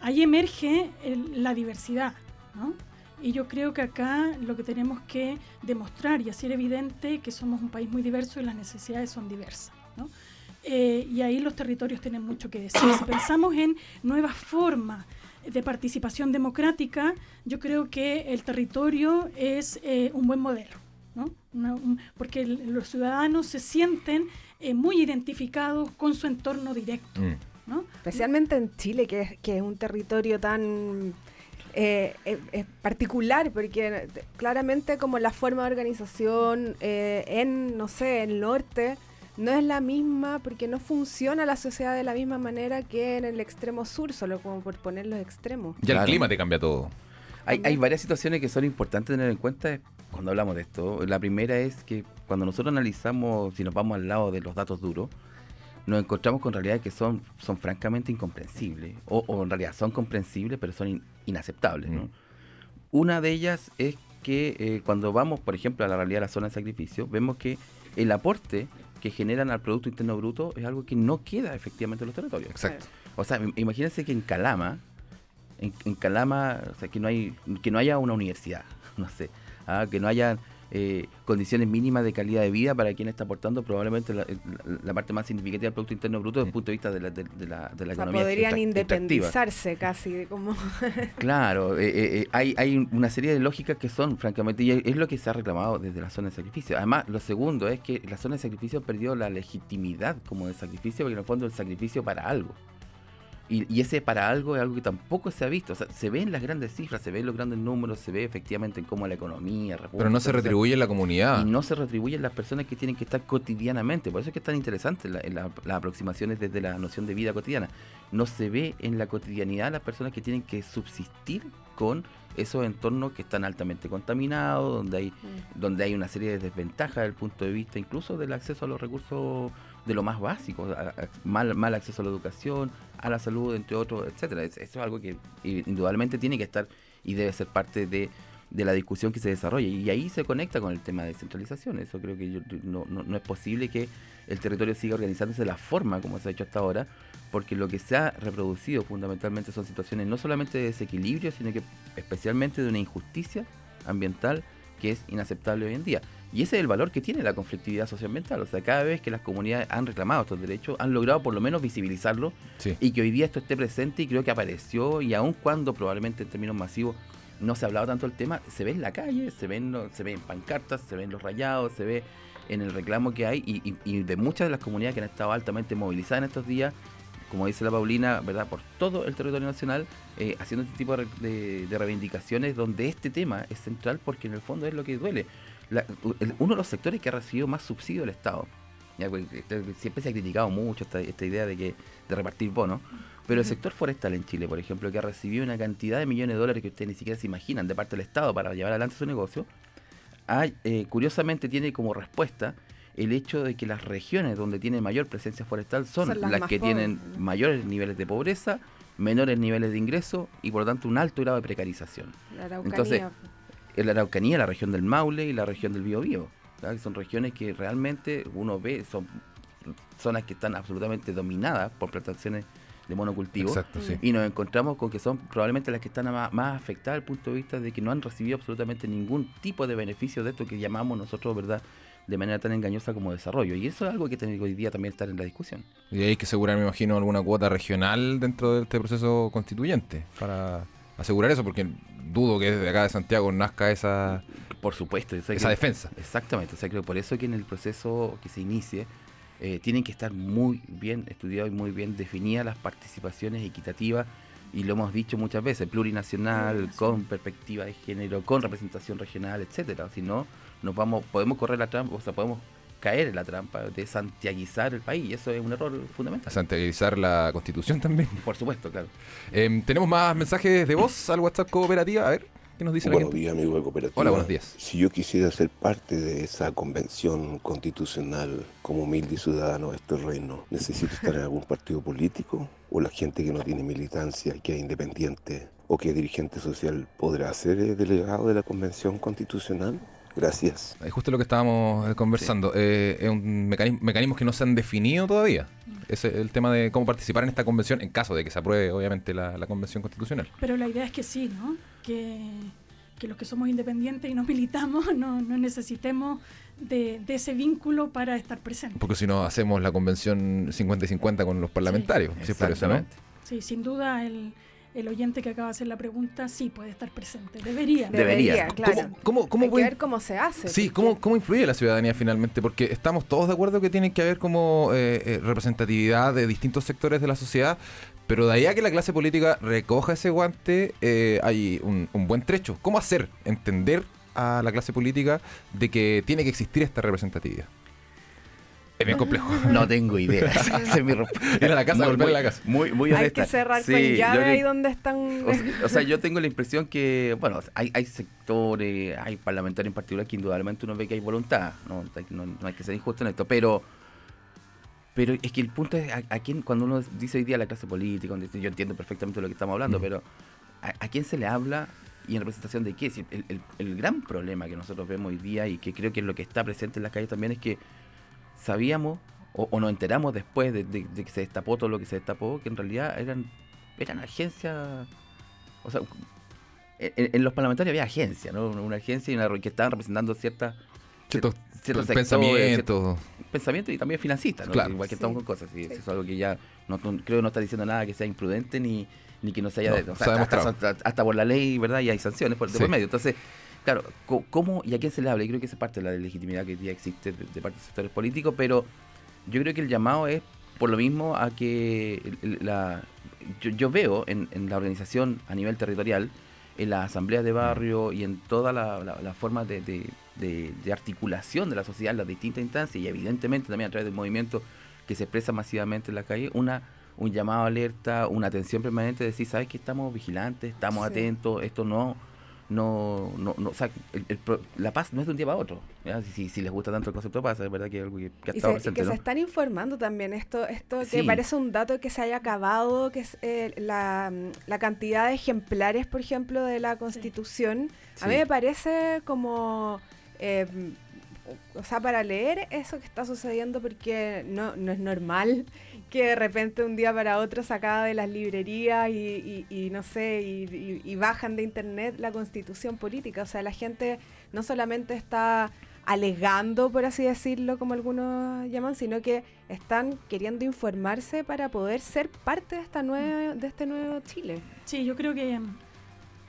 ahí emerge el- la diversidad, ¿no? Y yo creo que acá lo que tenemos que demostrar y hacer evidente que somos un país muy diverso y las necesidades son diversas, ¿no? Eh, y ahí los territorios tienen mucho que decir. Si pensamos en nuevas formas de participación democrática, yo creo que el territorio es eh, un buen modelo, ¿no? Una- un- porque el- los ciudadanos se sienten eh, muy identificados con su entorno directo, Mm. ¿no? Especialmente en Chile, que es, que es un territorio tan eh, eh, eh, particular, porque claramente como la forma de organización eh, en, no sé, el norte, no es la misma, porque no funciona la sociedad de la misma manera que en el extremo sur, solo como por poner los extremos. Ya el clima te cambia todo. Hay, hay varias situaciones que son importantes tener en cuenta cuando hablamos de esto. La primera es que cuando nosotros analizamos, si nos vamos al lado de los datos duros, nos encontramos con realidades que son, son francamente incomprensibles. O, o en realidad son comprensibles, pero son in- inaceptables. ¿no? Mm. Una de ellas es que eh, cuando vamos, por ejemplo, a la realidad de la zona de sacrificio, vemos que el aporte que generan al Producto Interno Bruto es algo que no queda efectivamente en los territorios. Exacto. O sea, im- imagínense que en Calama, en, en Calama, o sea, que no hay, que no haya una universidad, no sé, ah, que no haya eh, condiciones mínimas de calidad de vida para quien está aportando probablemente la, la- la parte más significativa del Producto Interno Bruto desde el punto de vista de la, de, de la, de la O sea, economía. podrían independizarse casi, de como... Claro, eh, eh, eh, hay, hay un- una serie de lógicas que son, francamente, y es lo que se ha reclamado desde la zona de sacrificio. Además, lo segundo es que la zona de sacrificio perdió la legitimidad como de sacrificio, porque en el fondo el sacrificio para algo. Y, y ese para algo es algo que tampoco se ha visto. O sea, se ven las grandes cifras, se ven los grandes números, se ve efectivamente en cómo la economía... Pero no se república, retribuye en la comunidad. y no se retribuyen las personas que tienen que estar cotidianamente. Por eso es que es tan interesante la- la- las aproximaciones desde la noción de vida cotidiana. No se ve en la cotidianidad las personas que tienen que subsistir con esos entornos que están altamente contaminados, donde hay, donde hay una serie de desventajas desde el punto de vista incluso del acceso a los recursos de lo más básico, a- a- mal, mal acceso a la educación, a la salud, entre otros, etcétera. Es- Eso es algo que eh, indudablemente tiene que estar y debe ser parte de, de la discusión que se desarrolla. Y ahí se conecta con el tema de descentralización. Eso creo que yo- no, no, no es posible que el territorio siga organizándose de la forma como se ha hecho hasta ahora, porque lo que se ha reproducido fundamentalmente son situaciones no solamente de desequilibrio, sino que especialmente de una injusticia ambiental que es inaceptable hoy en día. Y ese es el valor que tiene la conflictividad socioambiental. O sea, cada vez que las comunidades han reclamado estos derechos, han logrado por lo menos visibilizarlo Sí. y que hoy día esto esté presente y creo que apareció y aun cuando probablemente en términos masivos no se ha hablado tanto del tema, se ve en la calle, se ven, lo- se ve en pancartas, se ven los rayados, se ve en el reclamo que hay y, y- y de muchas de las comunidades que han estado altamente movilizadas en estos días, como dice la Paulina, ¿verdad? por todo el territorio nacional, eh, haciendo este tipo de, de- de reivindicaciones donde este tema es central porque en el fondo es lo que duele. La- el- uno de los sectores que ha recibido más subsidio del Estado, ya, pues, este, siempre se ha criticado mucho esta, esta idea de que de repartir bonos, pero el sector forestal en Chile, por ejemplo, que ha recibido una cantidad de millones de dólares que ustedes ni siquiera se imaginan de parte del Estado para llevar adelante su negocio, eh, curiosamente tiene como respuesta el hecho de que las regiones donde tiene mayor presencia forestal son, Son las que tienen mayores niveles de pobreza, menores niveles de ingreso y por lo tanto un alto grado de precarización. La Araucanía. Entonces, en la Araucanía, la región del Maule y la región del Biobío. ¿sabes? Son regiones que realmente uno ve, son zonas que están absolutamente dominadas por plantaciones de monocultivo. Exacto, sí. Y nos encontramos con que son probablemente las que están más, más afectadas desde el punto de vista de que no han recibido absolutamente ningún tipo de beneficio de esto que llamamos nosotros, ¿verdad?, de manera tan engañosa como desarrollo. Y eso es algo que hoy día también estar en la discusión. Y hay que asegurar, me imagino, alguna cuota regional dentro de este proceso constituyente para asegurar eso, porque dudo que desde acá de Santiago nazca esa, Por supuesto. o sea esa que- defensa. Exactamente, o sea, creo por eso que en el proceso que se inicie eh, tienen que estar muy bien estudiados y muy bien definidas las participaciones equitativas y lo hemos dicho muchas veces, plurinacional, con perspectiva de género, con representación regional, etcétera. Si no, nos vamos, podemos correr atrás, o sea, podemos caer en la trampa de santiaguizar el país. Y eso es un error fundamental. Santiaguizar la constitución también. Por supuesto, claro. Em, Tenemos más mensajes de voz al WhatsApp Cooperativa. A ver, ¿qué nos dice la Buenos gente? días, amigo de Cooperativa. Hola, buenos días. Si yo quisiera ser parte de esa convención constitucional como humilde ciudadano de este reino, ¿necesito estar en algún partido político? ¿O la gente que no tiene militancia, que es independiente o que es dirigente social, podrá ser delegado de la convención constitucional? Gracias. Es justo lo que estábamos eh, conversando. Eh, es un mecanismo, mecanismos que no se han definido todavía. Ese es el tema de cómo participar en esta convención, en caso de que se apruebe, obviamente, la, la convención constitucional. Pero la idea es que sí, ¿no? Que, que los que somos independientes y no militamos no, no necesitemos de, de ese vínculo para estar presentes. Porque si no, hacemos la convención 50 y 50 con los parlamentarios. Si es por eso, ¿no? Sí, sin duda el, el oyente que acaba de hacer la pregunta sí puede estar presente, debería. Debería. claro. ¿Cómo, cómo Hay que ver cómo se hace. Sí, ¿cómo, ¿cómo influye la ciudadanía finalmente? Porque estamos todos de acuerdo que tiene que haber como eh, eh, representatividad de distintos sectores de la sociedad, pero de ahí a que la clase política recoja ese guante eh, hay un, un buen trecho. ¿Cómo hacer entender a la clase política de que tiene que existir esta representatividad? Es bien complejo. No tengo idea. Esa es mi respuesta. Ir a la casa, volver a la casa. Muy, muy Hay honesta. que cerrar Sí, con llave ahí donde están. O, o sea, yo tengo la impresión que, bueno, hay, hay sectores, hay parlamentarios en particular que indudablemente uno ve que hay voluntad, no, Hay que- no, no hay que ser injusto en esto, pero pero es que el punto es a, a quién, cuando uno dice hoy día la clase política, yo entiendo perfectamente lo que estamos hablando, Mm. pero ¿a, a quién se le habla y en representación de qué? Si el, el- el gran problema que nosotros vemos hoy día y que creo que es lo que está presente en las calles también es que sabíamos o, o nos enteramos después de, de- de que se destapó todo lo que se destapó, que en realidad eran, eran agencias, o sea, en, en los parlamentarios había agencias, ¿no? Una agencia y una, que estaban representando ciertas Ciertos pensamientos. pensamiento y también financistas, ¿no? Claro. igual que Sí. estamos con cosas. y Eso es algo que ya no, no- creo que no está diciendo nada que sea imprudente ni, ni que no se haya No, de- o se sea, ha hasta, demostrado. hasta- hasta por la ley, ¿verdad? Y hay sanciones por, Sí. por medio. Entonces, claro, ¿cómo y a quién se le habla? Yo creo que esa es parte de la legitimidad que día existe de, parte de sectores políticos, pero yo creo que el llamado es por lo mismo a que la, yo, yo veo en, en la organización a nivel territorial, en las asambleas de barrio y en todas las la, la formas de, de- de- de articulación de la sociedad en las distintas instancias y evidentemente también a través del movimiento que se expresa masivamente en la calle, una un llamado a alerta, una atención permanente de decir, ¿sabes que estamos vigilantes, estamos Sí. atentos, esto no, no, no, no o sea, el- el pro- la paz no es de un día para otro. Si, si, les gusta tanto el concepto de paz, es verdad que es algo que, que ha Y, estado se, y que ¿no? se están informando también. Esto, esto que Sí. parece un dato que se haya acabado, que es eh, la, la cantidad de ejemplares, por ejemplo, de la Constitución. A mí me parece como. eh, o sea, para leer eso que está sucediendo, porque no, no es normal que de repente un día para otro se acaba de las librerías y, y- y no sé, y, y- y bajan de internet la constitución política. O sea, la gente no solamente está alegando, por así decirlo, como algunos llaman, sino que están queriendo informarse para poder ser parte de esta nueva, de este nuevo Chile. Sí, yo creo que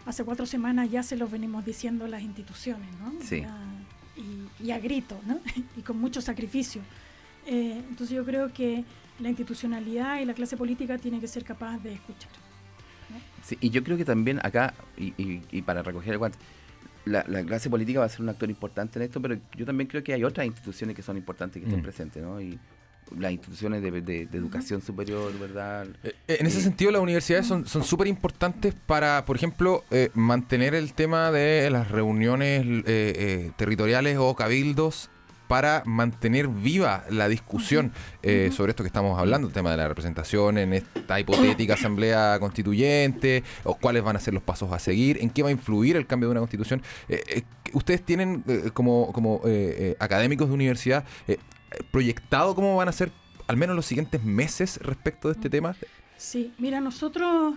hace cuatro semanas ya se los venimos diciendo las instituciones, ¿no? Sí. Ya, y a grito, ¿no? y con mucho sacrificio. Eh, entonces yo creo que la institucionalidad y la clase política tiene que ser capaz de escuchar. Sí, y yo creo que también acá, y, y- y para recoger el guante, la, la clase política va a ser un actor importante en esto, pero yo también creo que hay otras instituciones que son importantes que estén Mm. presentes, ¿no? Y las instituciones de, de- de educación superior, ¿verdad? Eh, En ese Sí. sentido, las universidades son son súper importantes para, por ejemplo, eh, mantener el tema de las reuniones eh, eh, territoriales o cabildos para mantener viva la discusión eh, sobre esto que estamos hablando, el tema de la representación en esta hipotética asamblea constituyente, o cuáles van a ser los pasos a seguir, en qué va a influir el cambio de una constitución. Eh, eh, ustedes tienen, eh, como, como académicos de universidad, proyectado cómo van a ser al menos los siguientes meses respecto de este tema. Sí, mira, nosotros,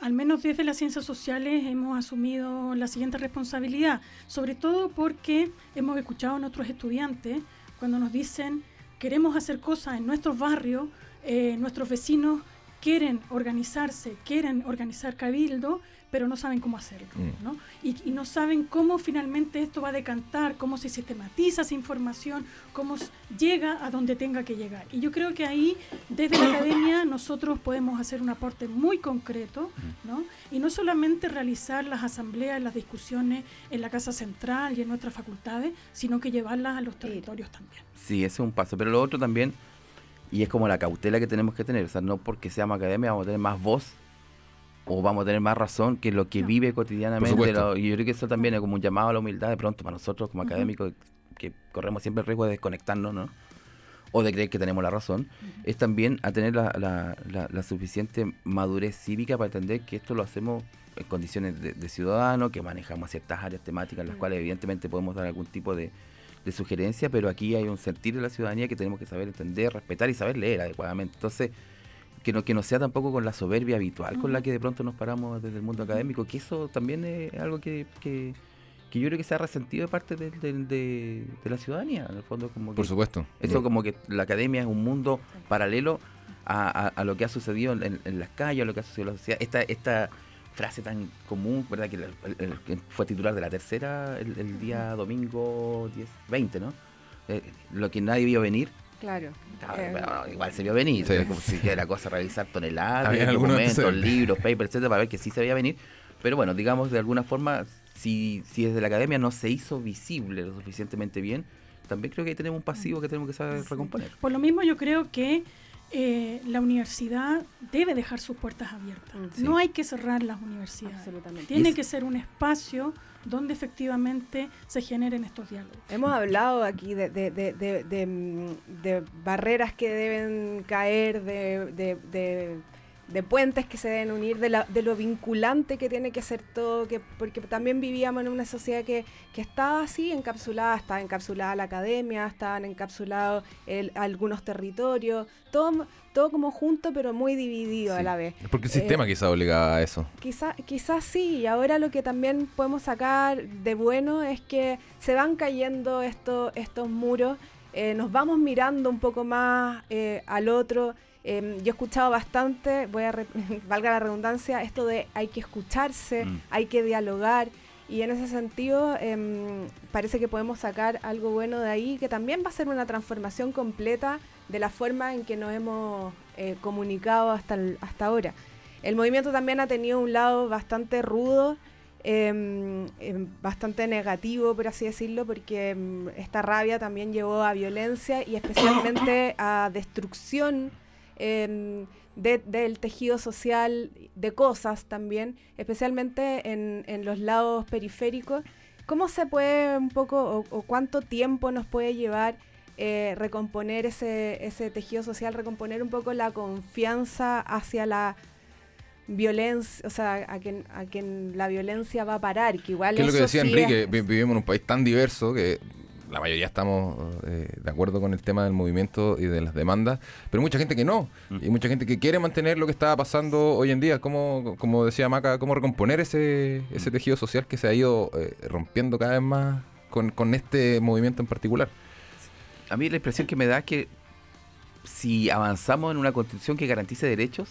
al menos desde las ciencias sociales, hemos asumido la siguiente responsabilidad, sobre todo porque hemos escuchado a nuestros estudiantes cuando nos dicen queremos hacer cosas en nuestros barrios, eh, nuestros vecinos quieren organizarse, quieren organizar cabildo, pero no saben cómo hacerlo, Mm. ¿no? Y, y no saben cómo finalmente esto va a decantar, cómo se sistematiza esa información, cómo llega a donde tenga que llegar. Y yo creo que ahí, desde la academia, nosotros podemos hacer un aporte muy concreto, ¿no? Y no solamente realizar las asambleas, las discusiones en la Casa Central y en nuestras facultades, sino que llevarlas a los territorios también. Sí, ese es un paso. Pero lo otro también, y es como la cautela que tenemos que tener, o sea, no porque seamos academia vamos a tener más voz o vamos a tener más razón que lo que vive cotidianamente. lo- y yo creo que eso también es como un llamado a la humildad de pronto para nosotros como académicos que corremos siempre el riesgo de desconectarnos, ¿no? O de creer que tenemos la razón, es también a tener la, la- la- la suficiente madurez cívica para entender que esto lo hacemos en condiciones de, de ciudadano, que manejamos ciertas áreas temáticas en las cuales evidentemente podemos dar algún tipo de, de sugerencia, pero aquí hay un sentir de la ciudadanía que tenemos que saber entender, respetar y saber leer adecuadamente. Entonces, que no, que no sea tampoco con la soberbia habitual con la que de pronto nos paramos desde el mundo académico, que eso también es algo que, que, que yo creo que se ha resentido de parte del- del- de, de la ciudadanía, en el fondo como que Por supuesto. eso como que la academia es un mundo paralelo a, a- a lo que ha sucedido en, en- las calles, a lo que ha sucedido en la sociedad. Esta, esta frase tan común, ¿verdad? Que el- el- el fue titular de la tercera el, el día domingo 10, 20, ¿no? Eh, lo que nadie vio venir, Claro. Eh, igual se vio venir. Sí. era Como si era cosa revisar toneladas, documentos, libros, papers, etcétera, para ver que sí se veía venir. Pero bueno, digamos, de alguna forma, si, si desde la academia no se hizo visible lo suficientemente bien, también creo que ahí tenemos un pasivo que tenemos que saber recomponer. Por lo mismo yo creo que eh, la universidad debe dejar sus puertas abiertas. Mm, sí. No hay que cerrar las universidades. Absolutamente. Tiene que ser un espacio donde efectivamente se generen estos diálogos. Hemos hablado aquí de, de- de- de- de, mm, de barreras que deben caer, de, de- puentes que se deben unir, de, la- de lo vinculante que tiene que ser todo, que, porque también vivíamos en una sociedad que, que estaba así encapsulada, estaba encapsulada la academia, estaban encapsulados el- algunos territorios, todo, todo como junto pero muy dividido a la vez. Porque el Eh, sistema quizá obligaba a eso. Quizá, quizás sí, y ahora lo que también podemos sacar de bueno es que se van cayendo estos, estos muros, eh, nos vamos mirando un poco más eh, al otro. Em, yo he escuchado bastante, voy a re- valga la redundancia, esto de hay que escucharse, Mm. hay que dialogar, y en ese sentido em, parece que podemos sacar algo bueno de ahí, que también va a ser una transformación completa de la forma en que nos hemos eh, comunicado hasta, el- hasta ahora. El movimiento también ha tenido un lado bastante rudo, em, bastante negativo, por así decirlo, porque esta rabia también llevó a violencia y especialmente a destrucción em, de- del tejido social, de cosas también, especialmente en, en los lados periféricos. ¿Cómo se puede un poco, o, o cuánto tiempo nos puede llevar eh, recomponer ese, ese tejido social, recomponer un poco la confianza hacia la violencia, o sea, a quien, a quien la violencia va a parar, que igual Que es lo que decía sí Enrique, es- vivimos en un país tan diverso que la mayoría estamos eh, de acuerdo con el tema del movimiento y de las demandas, pero mucha gente que no, Mm. y mucha gente que quiere mantener lo que está pasando hoy en día, como, como decía Maca, cómo recomponer ese, ese tejido social que se ha ido eh, rompiendo cada vez más con, con este movimiento en particular. A mí la impresión que me da es que si avanzamos en una constitución que garantice derechos,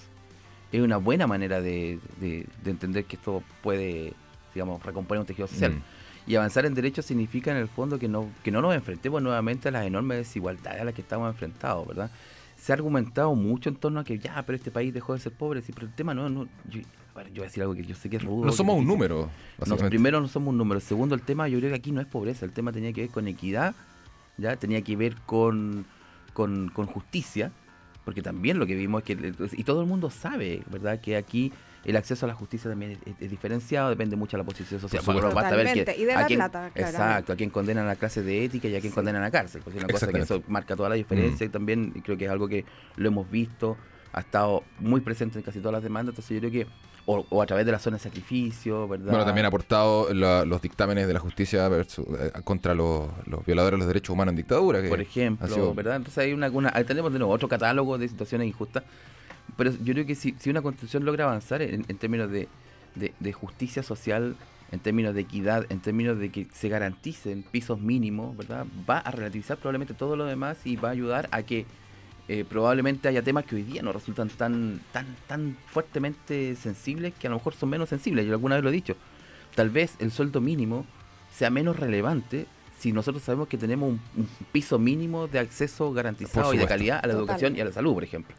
es una buena manera de, de- de entender que esto puede, digamos, recomponer un tejido social. Mm. Y avanzar en derechos significa en el fondo que no, que no nos enfrentemos nuevamente a las enormes desigualdades a las que estamos enfrentados, ¿verdad? Se ha argumentado mucho en torno a que ya, pero este país dejó de ser pobre, sí, pero el tema no, no yo, voy a decir algo que yo sé que es rudo. No somos un número, No, primero no somos un número. Segundo, el tema yo creo que aquí no es pobreza. El tema tenía que ver con equidad, ya tenía que ver con, con, con justicia, porque también lo que vimos es que, y todo el mundo sabe, ¿verdad? Que aquí el acceso a la justicia también es, es diferenciado, depende mucho de la posición social. Por supuesto. Bueno, basta ver que y de la a plata. Exacto, a quien condenan a clase de ética y a quien condenan a cárcel, porque es una cosa que eso marca toda la diferencia Mm. y también creo que es algo que lo hemos visto, ha estado muy presente en casi todas las demandas, entonces yo creo que, o, o a través de la zona de sacrificio, ¿verdad? Bueno, también ha aportado la- los dictámenes de la justicia versus- eh, contra los, los violadores de los derechos humanos en dictadura. Que por ha ejemplo, sido- ¿verdad? Entonces hay una, una- ahí tenemos de nuevo otro catálogo de situaciones injustas, pero yo creo que si, si una constitución logra avanzar en, en términos de, de- de justicia social, en términos de equidad, en términos de que se garanticen pisos mínimos, ¿verdad? Va a relativizar probablemente todo lo demás y va a ayudar a que eh, probablemente haya temas que hoy día no resultan tan, tan, tan fuertemente sensibles que a lo mejor son menos sensibles. Yo alguna vez lo he dicho. Tal vez el sueldo mínimo sea menos relevante si nosotros sabemos que tenemos un, un piso mínimo de acceso garantizado y de calidad a la Total. educación y a la salud, por ejemplo.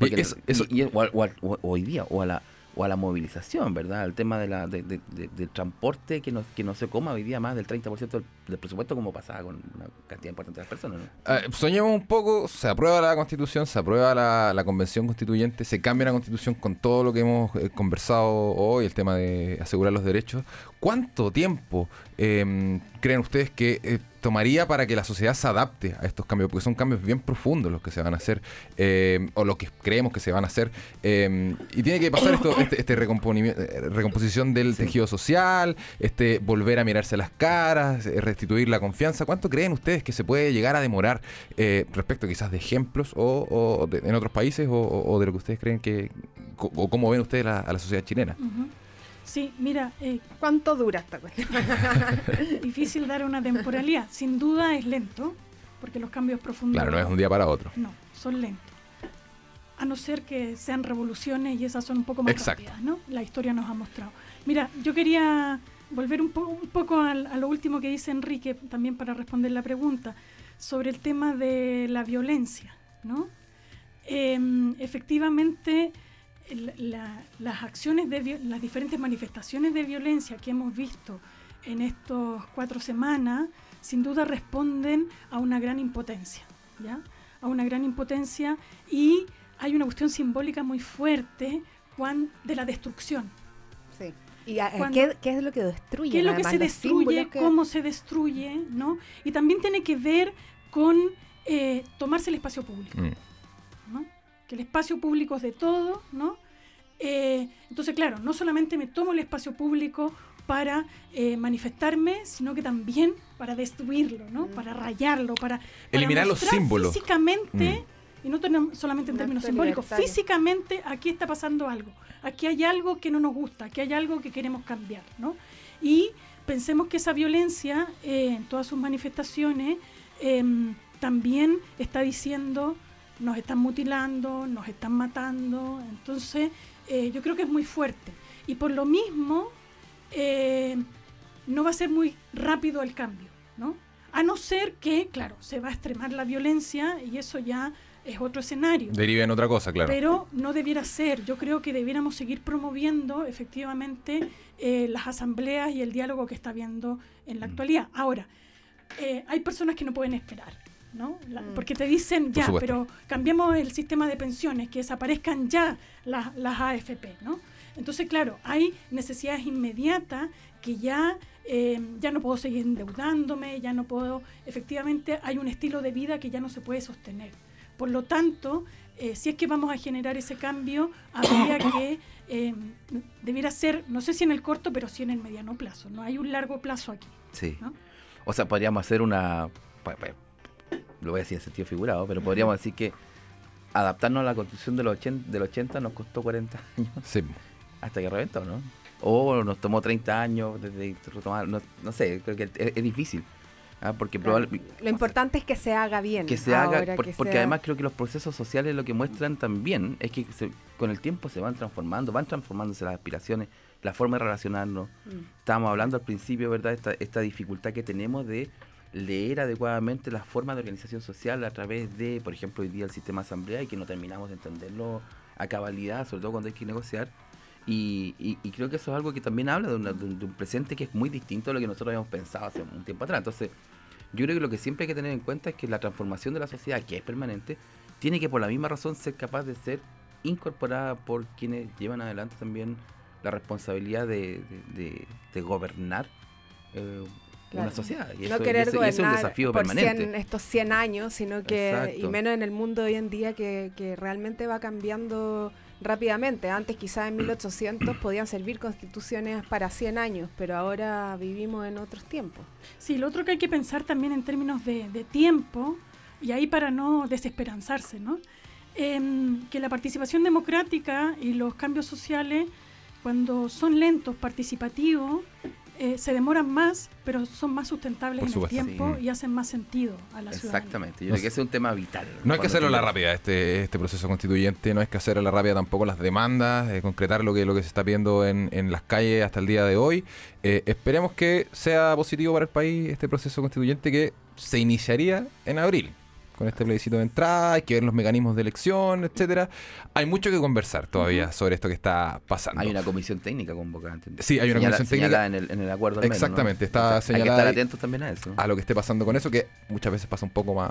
Porque eso- eso- y- y- o, hoy día, o a la o a la movilización, ¿verdad? El tema de la, de, de- de- del transporte que no, que no se coma hoy día más del 30% del, del presupuesto como pasaba con una cantidad importante de personas, ¿no? Eh, soñemos un poco, se aprueba la constitución, se aprueba la, la convención constituyente, se cambia la constitución con todo lo que hemos eh, conversado hoy, el tema de asegurar los derechos. ¿Cuánto tiempo eh, creen ustedes que eh, tomaría para que la sociedad se adapte a estos cambios? Porque son cambios bien profundos los que se van a hacer, eh, o lo que creemos que se van a hacer. eh, y tiene que pasar esto, este, este eh, recomposición del tejido social, este volver a mirarse las caras, eh, restituir la confianza. ¿Cuánto creen ustedes que se puede llegar a demorar eh, respecto quizás de ejemplos o, o de- en otros países o, de lo que ustedes creen que, o cómo ven ustedes la- a la sociedad chilena? Ujú. Sí, mira, eh, ¿Cuánto dura esta cuestión? difícil dar una temporalidad. Sin duda es lento, porque los cambios profundos... Claro, no es un día para otro. No, son lentos. A no ser que sean revoluciones y esas son un poco más Exacto. rápidas, ¿no? La historia nos ha mostrado. Mira, yo quería volver un, po- un poco al- a lo último que dice Enrique, también para responder la pregunta, sobre el tema de la violencia, ¿no? Em, efectivamente, la- las acciones de las diferentes manifestaciones de violencia que hemos visto en estas cuatro semanas, sin duda responden a una gran impotencia, ¿ya? A una gran impotencia y hay una cuestión simbólica muy fuerte cuan- de la destrucción. Sí. ¿Y a- Cuando- ¿qué, qué es lo que destruye? ¿Qué es lo que además, se destruye? que- ¿Cómo se destruye? ¿no? Y también tiene que ver con eh, tomarse el espacio público. Mm. El espacio público es de todo, ¿no? Eh, entonces, claro, no solamente me tomo el espacio público para eh, manifestarme, sino que también para destruirlo, ¿no? Mm. Para rayarlo, para, para Eliminar los símbolos. Físicamente, y no solamente en términos simbólicos, libertario. físicamente aquí está pasando algo. Aquí hay algo que no nos gusta, aquí hay algo que queremos cambiar, ¿no? Y pensemos que esa violencia, eh, en todas sus manifestaciones, em, también está diciendo nos están mutilando, nos están matando. Entonces, eh, yo creo que es muy fuerte. Y por lo mismo, eh, no va a ser muy rápido el cambio, ¿no? A no ser que, claro, se va a extremar la violencia y eso ya es otro escenario. Deriva en otra cosa, claro. Pero no debiera ser. Yo creo que debiéramos seguir promoviendo efectivamente eh, las asambleas y el diálogo que está habiendo en Mm. la actualidad. Ahora, eh, hay personas que no pueden esperar, ¿no? La- Mm. porque te dicen, ya, pero cambiamos el sistema de pensiones, que desaparezcan ya las, las AFP, ¿no? Entonces, claro, hay necesidades inmediatas que ya, eh, ya no puedo seguir endeudándome, ya no puedo, efectivamente hay un estilo de vida que ya no se puede sostener. Por lo tanto, eh, si es que vamos a generar ese cambio, habría que, eh, debiera ser, no sé si en el corto, pero sí en el mediano plazo. No hay un largo plazo aquí. Sí. ¿no? O sea, podríamos hacer una. Lo voy a decir en sentido figurado, pero podríamos decir que adaptarnos a la constitución de los 80, del 80 nos costó 40 años Sí. hasta que reventó, ¿no? O nos tomó 30 años desde retomar, no, no sé, creo que es, es difícil. ¿ah? Porque Claro. probable- Lo importante es que se haga bien. que se haga, por- que porque sea- además creo que los procesos sociales lo que muestran también es que se- con el tiempo se van transformando, van transformándose las aspiraciones, la forma de relacionarnos. Mm. Estábamos hablando al principio, ¿verdad? Esta, esta dificultad que tenemos de leer adecuadamente las formas de organización social a través de, por ejemplo, hoy día el sistema asamblea y que no terminamos de entenderlo a cabalidad, sobre todo cuando hay que negociar. Y, y- y creo que eso es algo que también habla de, una- de un, de un presente que es muy distinto a lo que nosotros habíamos pensado hace un tiempo atrás. Entonces, yo creo que lo que siempre hay que tener en cuenta es que la transformación de la sociedad, que es permanente, tiene que por la misma razón ser capaz de ser incorporada por quienes llevan adelante también la responsabilidad de- de gobernar eh, Claro. una sociedad. Y no eso, y querer y ese es un gobernar desafío por permanente. 100 estos 100 años, sino que, y menos en el mundo de hoy en día que, que realmente va cambiando rápidamente. Antes quizás en 1800 podían servir constituciones para 100 años, pero ahora vivimos en otros tiempos. Sí, lo otro que hay que pensar también en términos de, de tiempo, y ahí para no desesperanzarse, ¿no? Em, que la participación democrática y los cambios sociales, cuando son lentos, participativos, eh, se demoran más, pero son más sustentables en el tiempo Sí. y hacen más sentido a la ciudad. Exactamente. Yo No creo que ese es un tema vital. No hay que hacerlo a la rápida este, este proceso constituyente, no hay que hacer a la rápida tampoco las demandas, eh, concretar lo que, lo que se está viendo en, en las calles hasta el día de hoy. Eh, esperemos que sea positivo para el país este proceso constituyente que se iniciaría en abril. Con este plebiscito de entrada, hay que ver los mecanismos de elección, etcétera. Hay mucho que conversar todavía sobre esto que está pasando. Hay una comisión técnica convocada. ¿entendés? Sí, hay una Señala- comisión técnica. señalada En el, en el acuerdo al menos, ¿no? Exactamente, está Hay que señalada estar atentos también a eso. a lo que esté pasando con eso, que muchas veces pasa un poco más,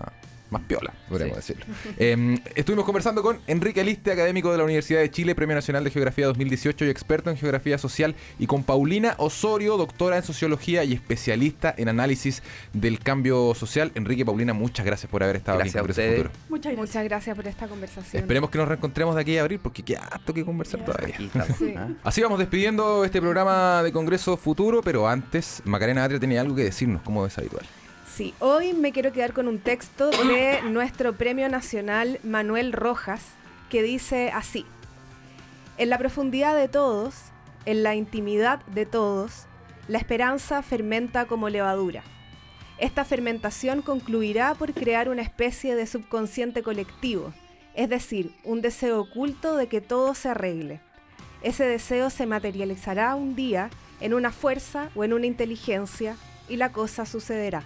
más piola, podríamos Sí. decirlo. Eh, estuvimos conversando con Enrique Aliste, académico de la Universidad de Chile, Premio Nacional de Geografía 2018 y experto en geografía social, y con Paulina Osorio, doctora en sociología y especialista en análisis del cambio social. Enrique, Paulina, muchas gracias por haber estado Gracias a ustedes. Futuro. Muchas gracias. Muchas gracias por esta conversación. Esperemos que nos reencontremos de aquí a abril, porque queda harto que conversar todavía. Sí. ¿ah? Así vamos despidiendo este programa de Congreso Futuro, pero antes, Macarena Atria tenía algo que decirnos, como es habitual. Sí, hoy me quiero quedar con un texto de nuestro Premio Nacional Manuel Rojas, que dice así, en la profundidad de todos, en la intimidad de todos, la esperanza fermenta como levadura. Esta fermentación concluirá por crear una especie de subconsciente colectivo, es decir, un deseo oculto de que todo se arregle. Ese deseo se materializará un día en una fuerza o en una inteligencia y la cosa sucederá.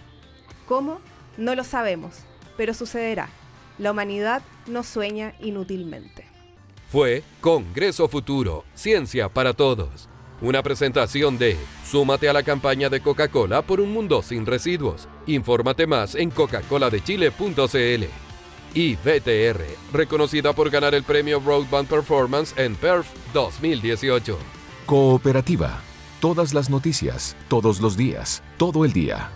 ¿Cómo? No lo sabemos, pero sucederá. La humanidad no sueña inútilmente. Fue Congreso Futuro, Ciencia para Todos. Una presentación de Súmate a la campaña de Coca-Cola por un mundo sin residuos. Infórmate más en coca-coladechile.cl. Y BTR, reconocida por ganar el premio Broadband Performance en PERF 2018. Cooperativa. Todas las noticias, todos los días, todo el día.